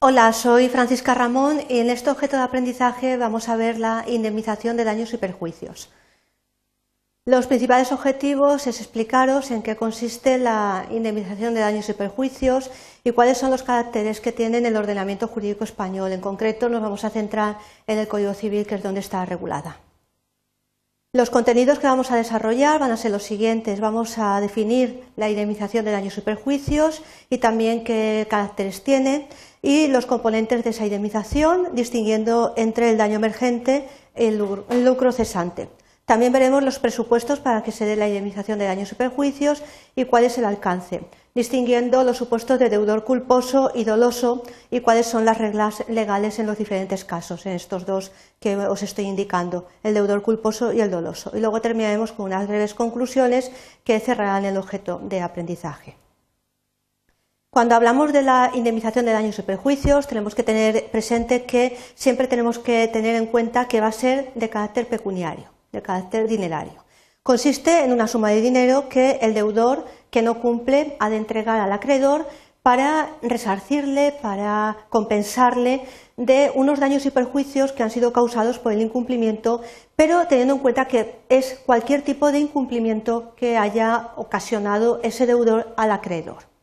Hola, soy Francisca Ramón y en este objeto de aprendizaje vamos a ver la indemnización de daños y perjuicios. Los principales objetivos es explicaros en qué consiste la indemnización de daños y perjuicios y cuáles son los caracteres que tiene el ordenamiento jurídico español. En concreto nos vamos a centrar en el Código Civil, que es donde está regulada. Los contenidos que vamos a desarrollar van a ser los siguientes. Vamos a definir la indemnización de daños y perjuicios y también qué caracteres tiene y los componentes de esa indemnización, distinguiendo entre el daño emergente y el lucro cesante. También veremos los presupuestos para que se dé la indemnización de daños y perjuicios y cuál es el alcance, distinguiendo los supuestos de deudor culposo y doloso y cuáles son las reglas legales en los diferentes casos, en estos dos que os estoy indicando, el deudor culposo y el doloso. Y luego terminaremos con unas breves conclusiones que cerrarán el objeto de aprendizaje. Cuando hablamos de la indemnización de daños y perjuicios, tenemos que tener presente que siempre tenemos que tener en cuenta que va a ser de carácter pecuniario de carácter dinerario. Consiste en una suma de dinero que el deudor que no cumple ha de entregar al acreedor para resarcirle, para compensarle de unos daños y perjuicios que han sido causados por el incumplimiento, pero teniendo en cuenta que es cualquier tipo de incumplimiento que haya ocasionado ese deudor al acreedor.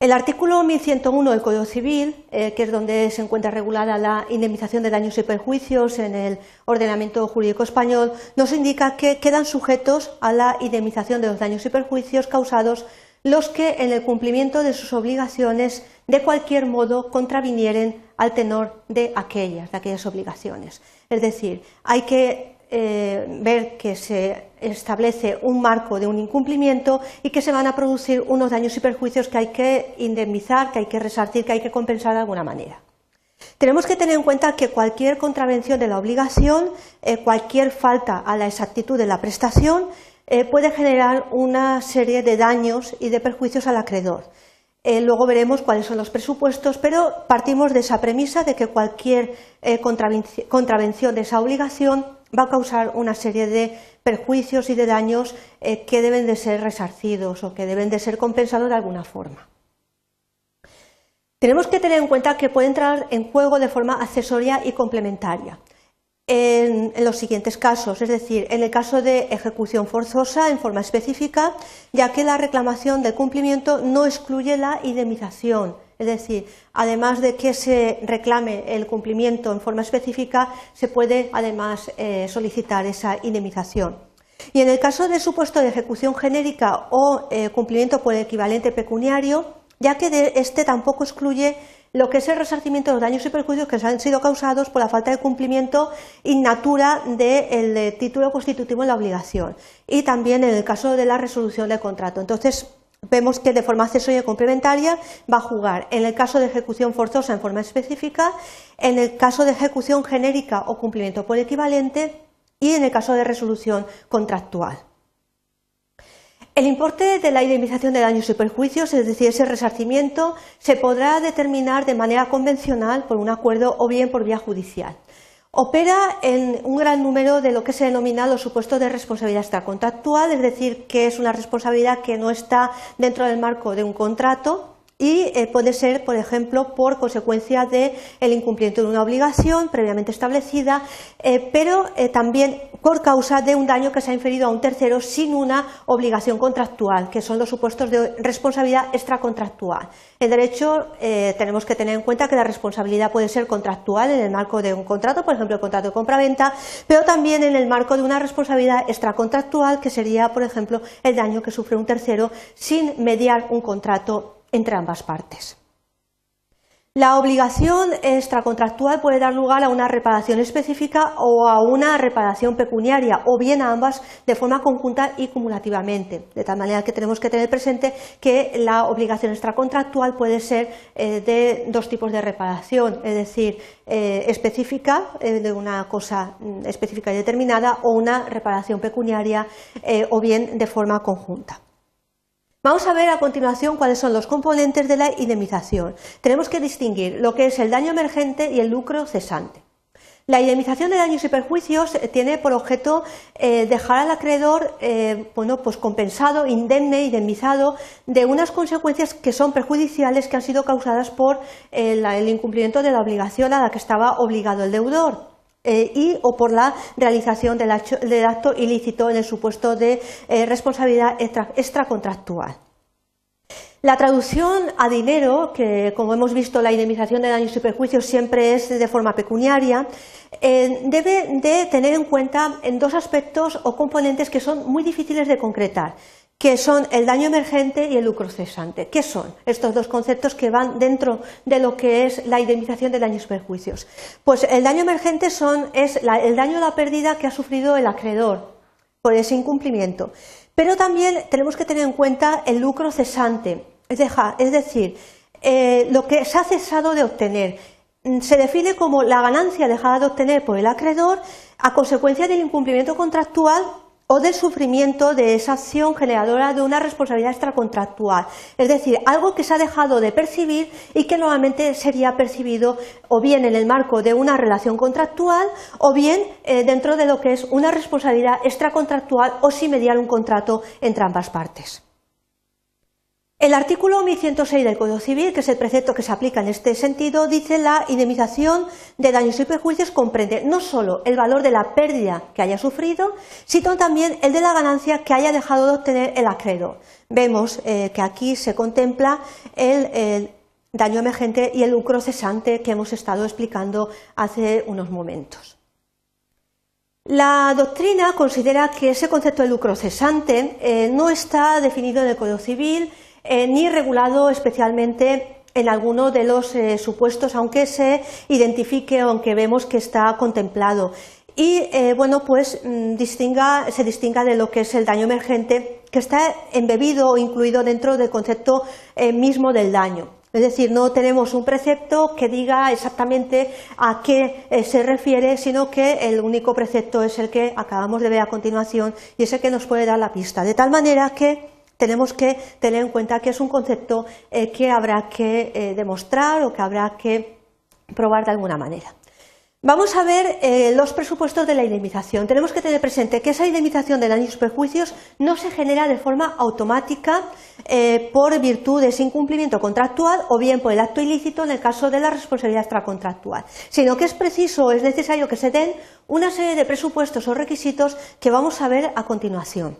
El artículo 1101 del Código Civil, eh, que es donde se encuentra regulada la indemnización de daños y perjuicios en el ordenamiento jurídico español, nos indica que quedan sujetos a la indemnización de los daños y perjuicios causados los que en el cumplimiento de sus obligaciones de cualquier modo contravinieren al tenor de aquellas, de aquellas obligaciones. Es decir, hay que eh, ver que se establece un marco de un incumplimiento y que se van a producir unos daños y perjuicios que hay que indemnizar, que hay que resarcir, que hay que compensar de alguna manera. Tenemos que tener en cuenta que cualquier contravención de la obligación, eh, cualquier falta a la exactitud de la prestación, eh, puede generar una serie de daños y de perjuicios al acreedor. luego veremos cuáles son los presupuestos, pero partimos de esa premisa de que cualquier contravención de esa obligación va a causar una serie de perjuicios y de daños eh, que deben de ser resarcidos o que deben de ser compensados de alguna forma. Tenemos que tener en cuenta que puede entrar en juego de forma accesoria y complementaria. En, en, los siguientes casos, es decir, en el caso de ejecución forzosa en forma específica, ya que la reclamación del cumplimiento no excluye la indemnización, es decir, además de que se reclame el cumplimiento en forma específica, se puede además eh, solicitar esa indemnización. Y en el caso de supuesto de ejecución genérica o eh, cumplimiento por equivalente pecuniario, ya que este tampoco excluye lo que es el resarcimiento de los daños y perjuicios que han sido causados por la falta de cumplimiento in natura del eh, título constitutivo en la obligación y también en el caso de la resolución del contrato. Entonces, vemos que de forma accesoria y complementaria va a jugar en el caso de ejecución forzosa en forma específica, en el caso de ejecución genérica o cumplimiento por equivalente y en el caso de resolución contractual. El importe de la indemnización de daños y perjuicios, es decir, ese resarcimiento, se podrá determinar de manera convencional por un acuerdo o bien por vía judicial. Opera en un gran número de lo que se denomina los supuestos de responsabilidad extracontractual, es decir, que es una responsabilidad que no está dentro del marco de un contrato, y eh, puede ser, por ejemplo, por consecuencia del incumplimiento de una obligación previamente establecida, eh, pero eh, también por causa de un daño que se ha inferido a un tercero sin una obligación contractual, que son los supuestos de responsabilidad extracontractual. En derecho tenemos que tener en cuenta que la responsabilidad puede ser contractual en el marco de un contrato, por ejemplo, el contrato de compraventa, pero también en el marco de una responsabilidad extracontractual, que sería, por ejemplo, el daño que sufre un tercero sin mediar un contrato entre ambas partes. La obligación extracontractual puede dar lugar a una reparación específica o a una reparación pecuniaria, o bien a ambas de forma conjunta y cumulativamente. De tal manera que tenemos que tener presente que la obligación extracontractual puede ser eh, de dos tipos de reparación, es decir, eh, específica, eh, de una cosa mm, específica y determinada, o una reparación pecuniaria, o bien de forma conjunta. Vamos a ver a continuación cuáles son los componentes de la indemnización. Tenemos que distinguir lo que es el daño emergente y el lucro cesante. La indemnización de daños y perjuicios eh, tiene por objeto eh, dejar al acreedor eh, bueno, pues compensado, indemne, indemnizado de unas consecuencias que son perjudiciales que han sido causadas por el incumplimiento de la obligación a la que estaba obligado el deudor. Y o por la realización del acto, ilícito en el supuesto de responsabilidad extracontractual. La traducción a dinero, que como hemos visto la indemnización de daños y perjuicios siempre es de forma pecuniaria, eh, debe de tener en cuenta en dos aspectos o componentes que son muy difíciles de concretar, que son el daño emergente y el lucro cesante. ¿Qué son estos dos conceptos que van dentro de lo que es la indemnización de daños y perjuicios? Pues el daño emergente son, es el daño o la pérdida que ha sufrido el acreedor por ese incumplimiento. Pero también tenemos que tener en cuenta el lucro cesante, es, decir, eh, lo que se ha cesado de obtener mm, se define como la ganancia dejada de obtener por el acreedor a consecuencia del incumplimiento contractual o del sufrimiento de esa acción generadora de una responsabilidad extracontractual. Es decir, algo que se ha dejado de percibir y que nuevamente sería percibido o bien en el marco de una relación contractual o bien eh, dentro de lo que es una responsabilidad extracontractual o si mediar un contrato entre ambas partes. El artículo 1106 del Código Civil, que es el precepto que se aplica en este sentido, dice la indemnización de daños y perjuicios comprende no solo el valor de la pérdida que haya sufrido, sino también el de la ganancia que haya dejado de obtener el acreedor. Vemos eh, que aquí se contempla el, daño emergente y el lucro cesante que hemos estado explicando hace unos momentos. La doctrina considera que ese concepto de lucro cesante eh, no está definido en el Código Civil eh, ni regulado especialmente en alguno de los eh, supuestos, aunque se identifique aunque vemos que está contemplado. Y eh, bueno, pues mm, se distinga de lo que es el daño emergente, que está embebido o incluido dentro del concepto mismo del daño. Es decir, no tenemos un precepto que diga exactamente a qué se refiere, sino que el único precepto es el que acabamos de ver a continuación y es el que nos puede dar la pista. De tal manera que tenemos que tener en cuenta que es un concepto eh, que habrá que eh, demostrar o que habrá que probar de alguna manera. Vamos a ver eh, los presupuestos de la indemnización. Tenemos que tener presente que esa indemnización de daños y perjuicios no se genera de forma automática por virtud de ese incumplimiento contractual o bien por el acto ilícito en el caso de la responsabilidad extracontractual, sino que es preciso o es necesario que se den una serie de presupuestos o requisitos que vamos a ver a continuación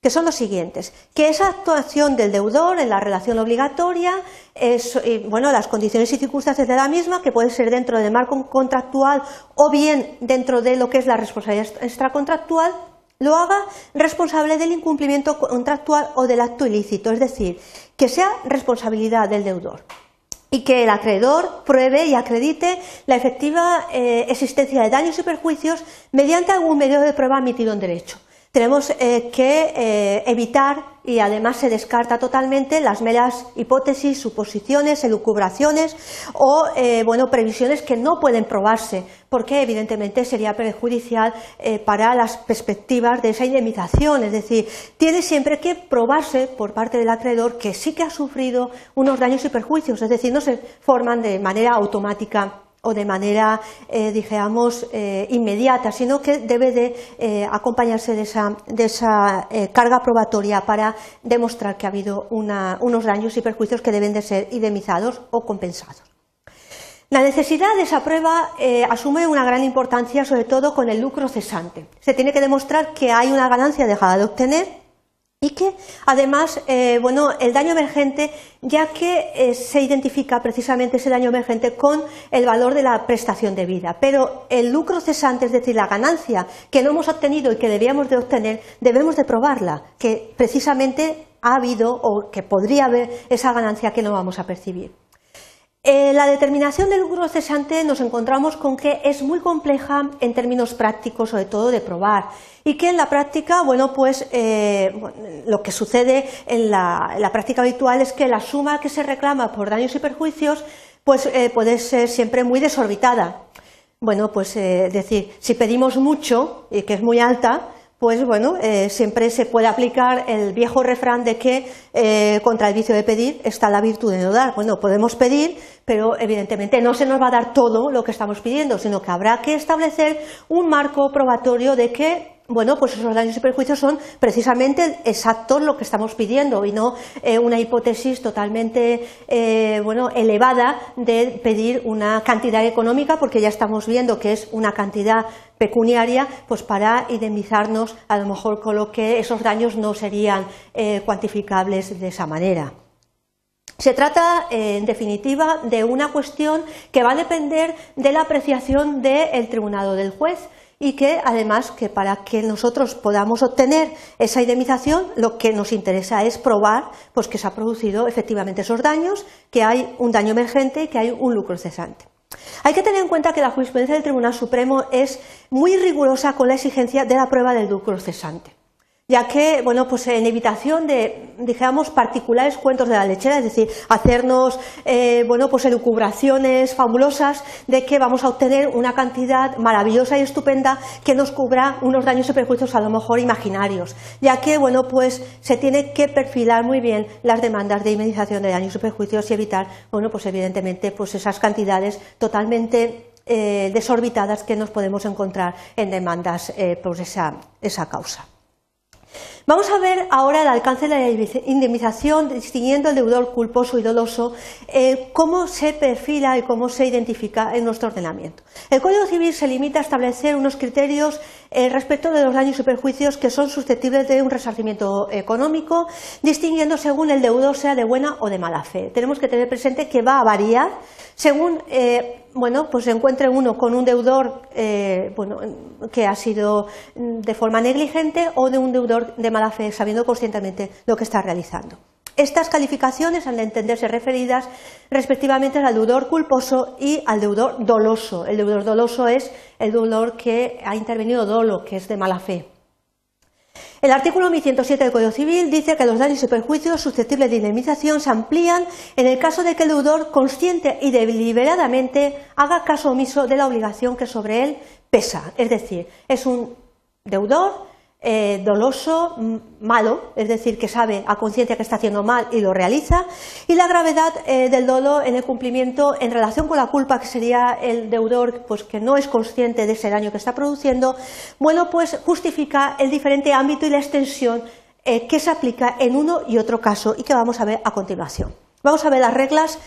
que son los siguientes, que esa actuación del deudor en la relación obligatoria, es, bueno, las condiciones y circunstancias de la misma, que puede ser dentro del marco contractual o bien dentro de lo que es la responsabilidad extracontractual, lo haga responsable del incumplimiento contractual o del acto ilícito, es decir, que sea responsabilidad del deudor y que el acreedor pruebe y acredite la efectiva eh, existencia de daños y perjuicios mediante algún medio de prueba admitido en derecho. Tenemos eh, que eh, evitar, y además se descarta totalmente, las meras hipótesis, suposiciones, elucubraciones o eh, bueno, previsiones que no pueden probarse, porque evidentemente sería perjudicial para las perspectivas de esa indemnización. Es decir, tiene siempre que probarse por parte del acreedor que sí que ha sufrido unos daños y perjuicios, es decir, no se forman de manera automática o de manera, eh, digamos, eh, inmediata, sino que debe de eh, acompañarse de esa, de esa carga probatoria para demostrar que ha habido unos daños y perjuicios que deben de ser indemnizados o compensados. La necesidad de esa prueba asume una gran importancia, sobre todo con el lucro cesante. Se tiene que demostrar que hay una ganancia dejada de obtener y que además, eh, bueno, el daño emergente, ya que eh, se identifica precisamente ese daño emergente con el valor de la prestación de vida, pero el lucro cesante, es decir, la ganancia que no hemos obtenido y que debíamos de obtener, debemos de probarla, que precisamente ha habido o que podría haber esa ganancia que no vamos a percibir. La determinación del lucro cesante nos encontramos con que es muy compleja en términos prácticos, sobre todo de probar, y que en la práctica, bueno, pues eh, lo que sucede en la, práctica habitual es que la suma que se reclama por daños y perjuicios, pues eh, puede ser siempre muy desorbitada. Bueno, pues es eh, decir, si pedimos mucho y que es muy alta, pues bueno, eh, siempre se puede aplicar el viejo refrán de que eh, contra el vicio de pedir está la virtud de no dar. Bueno, podemos pedir, pero evidentemente no se nos va a dar todo lo que estamos pidiendo, sino que habrá que establecer un marco probatorio de que bueno, pues esos daños y perjuicios son precisamente exactos lo que estamos pidiendo y no eh, una hipótesis totalmente eh, bueno, elevada de pedir una cantidad económica, porque ya estamos viendo que es una cantidad pecuniaria, pues para indemnizarnos a lo mejor con lo que esos daños no serían eh, cuantificables de esa manera. Se trata, en definitiva, de una cuestión que va a depender de la apreciación del tribunal o del juez y que además que para que nosotros podamos obtener esa indemnización lo que nos interesa es probar pues que se han producido efectivamente esos daños, que hay un daño emergente y que hay un lucro cesante. Hay que tener en cuenta que la jurisprudencia del Tribunal Supremo es muy rigurosa con la exigencia de la prueba del lucro cesante ya que, bueno, pues en evitación de, digamos, particulares cuentos de la lechera, es decir, hacernos, eh, bueno, pues elucubraciones fabulosas de que vamos a obtener una cantidad maravillosa y estupenda que nos cubra unos daños y perjuicios a lo mejor imaginarios, ya que, bueno, pues se tiene que perfilar muy bien las demandas de indemnización de daños y perjuicios y evitar, bueno, pues evidentemente, pues esas cantidades totalmente eh, desorbitadas que nos podemos encontrar en demandas eh, por esa causa. Vamos a ver ahora el alcance de la indemnización, distinguiendo el deudor culposo y doloso, eh, cómo se perfila y cómo se identifica en nuestro ordenamiento. El Código Civil se limita a establecer unos criterios eh, respecto de los daños y perjuicios que son susceptibles de un resarcimiento económico, distinguiendo según el deudor sea de buena o de mala fe. Tenemos que tener presente que va a variar según eh, bueno, pues se encuentre uno con un deudor eh, que ha sido de forma negligente o de un deudor de mala fe, sabiendo conscientemente lo que está realizando. Estas calificaciones han de entenderse referidas respectivamente al deudor culposo y al deudor doloso. El deudor doloso es el deudor que ha intervenido dolo, que es de mala fe. El artículo 1107 del Código Civil dice que los daños y perjuicios susceptibles de indemnización se amplían en el caso de que el deudor consciente y deliberadamente haga caso omiso de la obligación que sobre él pesa. Es decir, es un deudor eh, doloso, malo, es decir, que sabe a conciencia que está haciendo mal y lo realiza, y la gravedad eh, del dolo en el cumplimiento en relación con la culpa, que sería el deudor pues, que no es consciente de ese daño que está produciendo, bueno, pues justifica el diferente ámbito y la extensión eh, que se aplica en uno y otro caso y que vamos a ver a continuación. Vamos a ver las reglas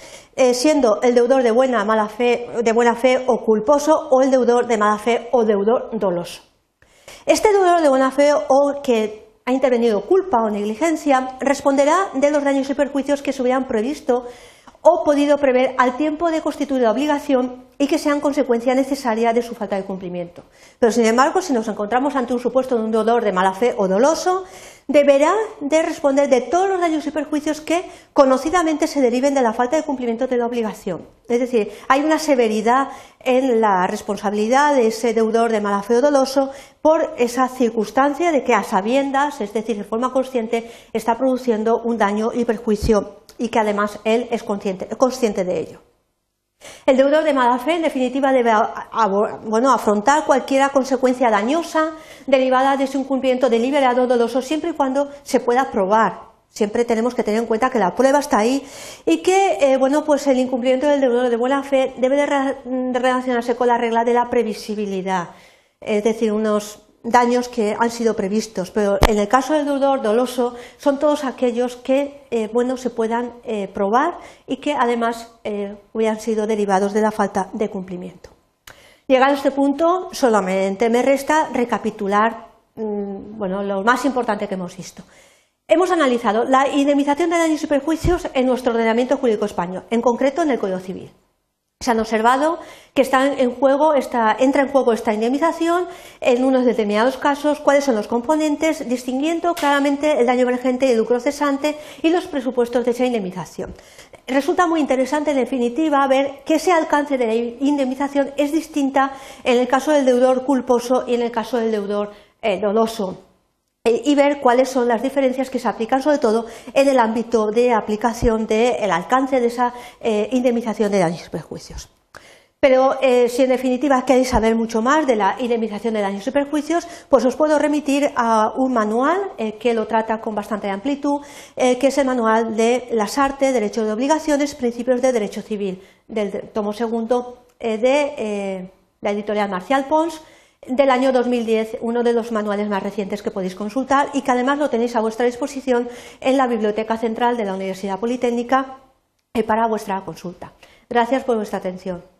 siendo el deudor de buena, mala fe, de buena fe o culposo o el deudor de mala fe o deudor doloso. Este deudor de buena fe o que ha intervenido culpa o negligencia responderá de los daños y perjuicios que se hubieran previsto o podido prever al tiempo de constituir la obligación y que sean consecuencia necesaria de su falta de cumplimiento. Pero, sin embargo, si nos encontramos ante un supuesto de un deudor de mala fe o doloso, deberá de responder de todos los daños y perjuicios que conocidamente se deriven de la falta de cumplimiento de la obligación. Es decir, hay una severidad en la responsabilidad de ese deudor de mala fe o doloso por esa circunstancia de que a sabiendas, es decir, de forma consciente, está produciendo un daño y perjuicio y que además él es consciente, consciente de ello. El deudor de mala fe, en definitiva, debe afrontar cualquier consecuencia dañosa derivada de su incumplimiento deliberado doloso, siempre y cuando se pueda probar. Siempre tenemos que tener en cuenta que la prueba está ahí y que, eh, bueno, pues el incumplimiento del deudor de buena fe debe de relacionarse con la regla de la previsibilidad, es decir, unos daños que han sido previstos, pero en el caso del deudor doloso son todos aquellos que eh, bueno, se puedan eh, probar y que además eh, hubieran sido derivados de la falta de cumplimiento. Llegado a este punto, solamente me resta recapitular mm, bueno, lo más importante que hemos visto. Hemos analizado la indemnización de daños y perjuicios en nuestro ordenamiento jurídico español, en concreto en el Código Civil. Se han observado que entra en juego esta indemnización en unos determinados casos, cuáles son los componentes, distinguiendo claramente el daño emergente y el lucro cesante y los presupuestos de esa indemnización. Resulta muy interesante, en definitiva, ver que ese alcance de la indemnización es distinta en el caso del deudor culposo y en el caso del deudor eh, doloso. Eh, y ver cuáles son las diferencias que se aplican sobre todo en el ámbito de aplicación del alcance de esa eh, indemnización de daños y perjuicios. Pero eh, si en definitiva queréis saber mucho más de la indemnización de daños y perjuicios, pues os puedo remitir a un manual que lo trata con bastante amplitud, que es el manual de las artes, derechos de obligaciones, principios de derecho civil, del tomo segundo de la editorial Marcial Pons, del año 2010, uno de los manuales más recientes que podéis consultar y que además lo tenéis a vuestra disposición en la Biblioteca Central de la Universidad Politécnica para vuestra consulta. Gracias por vuestra atención.